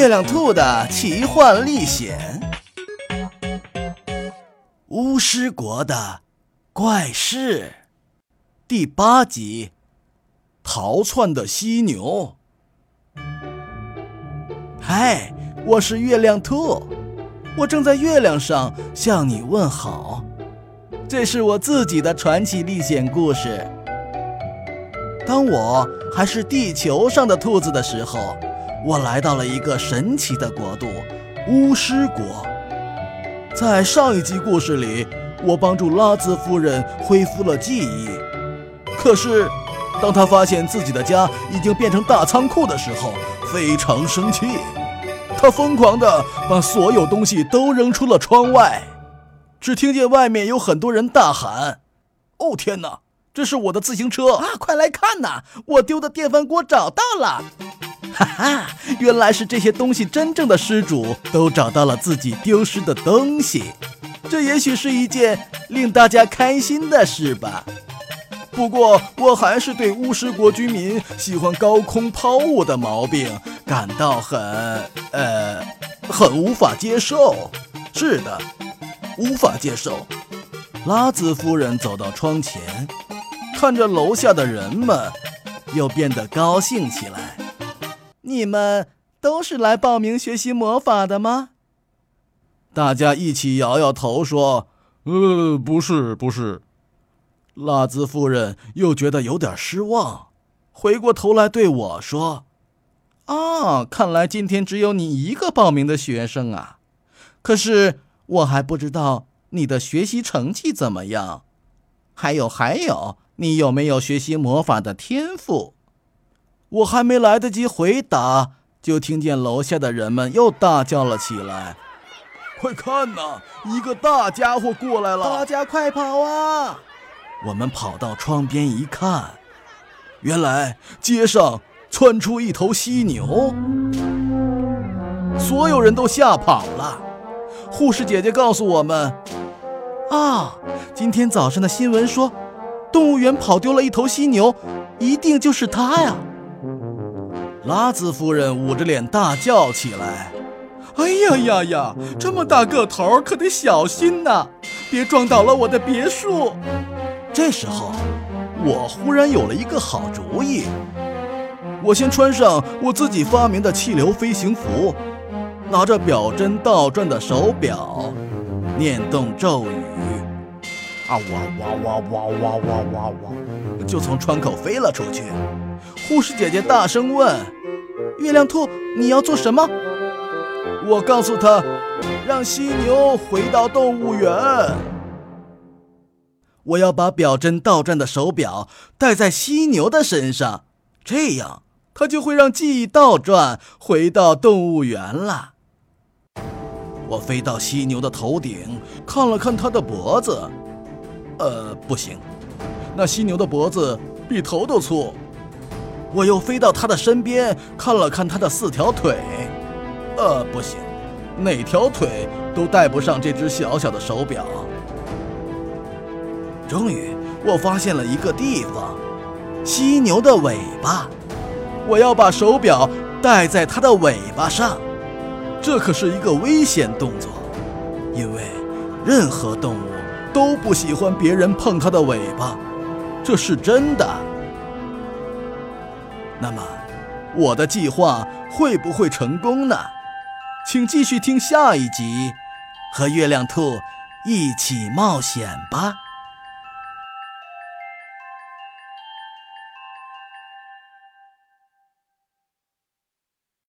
月亮兔的奇幻历险，巫师国的怪事，第八集：逃窜的犀牛。嗨，我是月亮兔，我正在月亮上向你问好。这是我自己的传奇历险故事。当我还是地球上的兔子的时候。我来到了一个神奇的国度——巫师国。在上一集故事里，我帮助拉兹夫人恢复了记忆。可是，当她发现自己的家已经变成大仓库的时候，非常生气。她疯狂地把所有东西都扔出了窗外。只听见外面有很多人大喊：“哦天哪，这是我的自行车啊！快来看呐，我丢的电饭锅找到了！”哈哈，原来是这些东西真正的失主都找到了自己丢失的东西，这也许是一件令大家开心的事吧。不过，我还是对巫师国居民喜欢高空抛物的毛病感到很……呃，很无法接受。是的，无法接受。拉兹夫人走到窗前，看着楼下的人们，又变得高兴起来。你们都是来报名学习魔法的吗？大家一起摇摇头说：“呃，不是，不是。”辣子夫人又觉得有点失望，回过头来对我说：“啊，看来今天只有你一个报名的学生啊！可是我还不知道你的学习成绩怎么样，还有还有，你有没有学习魔法的天赋？”我还没来得及回答，就听见楼下的人们又大叫了起来：“快看呐，一个大家伙过来了！大家快跑啊！”我们跑到窗边一看，原来街上窜出一头犀牛，所有人都吓跑了。护士姐姐告诉我们：“啊，今天早上的新闻说，动物园跑丢了一头犀牛，一定就是它呀！”拉兹夫人捂着脸大叫起来：“哎呀呀呀！这么大个头，可得小心呐，别撞倒了我的别墅。”这时候，我忽然有了一个好主意。我先穿上我自己发明的气流飞行服，拿着表针倒转的手表，念动咒语，啊哇哇哇哇哇哇哇哇，就从窗口飞了出去。护士姐姐大声问：“月亮兔，你要做什么？”我告诉她：“让犀牛回到动物园。我要把表针倒转的手表戴在犀牛的身上，这样它就会让记忆倒转，回到动物园了。”我飞到犀牛的头顶，看了看它的脖子，呃，不行，那犀牛的脖子比头都粗。我又飞到他的身边，看了看他的四条腿，呃，不行，哪条腿都戴不上这只小小的手表。终于，我发现了一个地方，犀牛的尾巴，我要把手表戴在它的尾巴上。这可是一个危险动作，因为任何动物都不喜欢别人碰它的尾巴，这是真的。那么，我的计划会不会成功呢？请继续听下一集，和月亮兔一起冒险吧。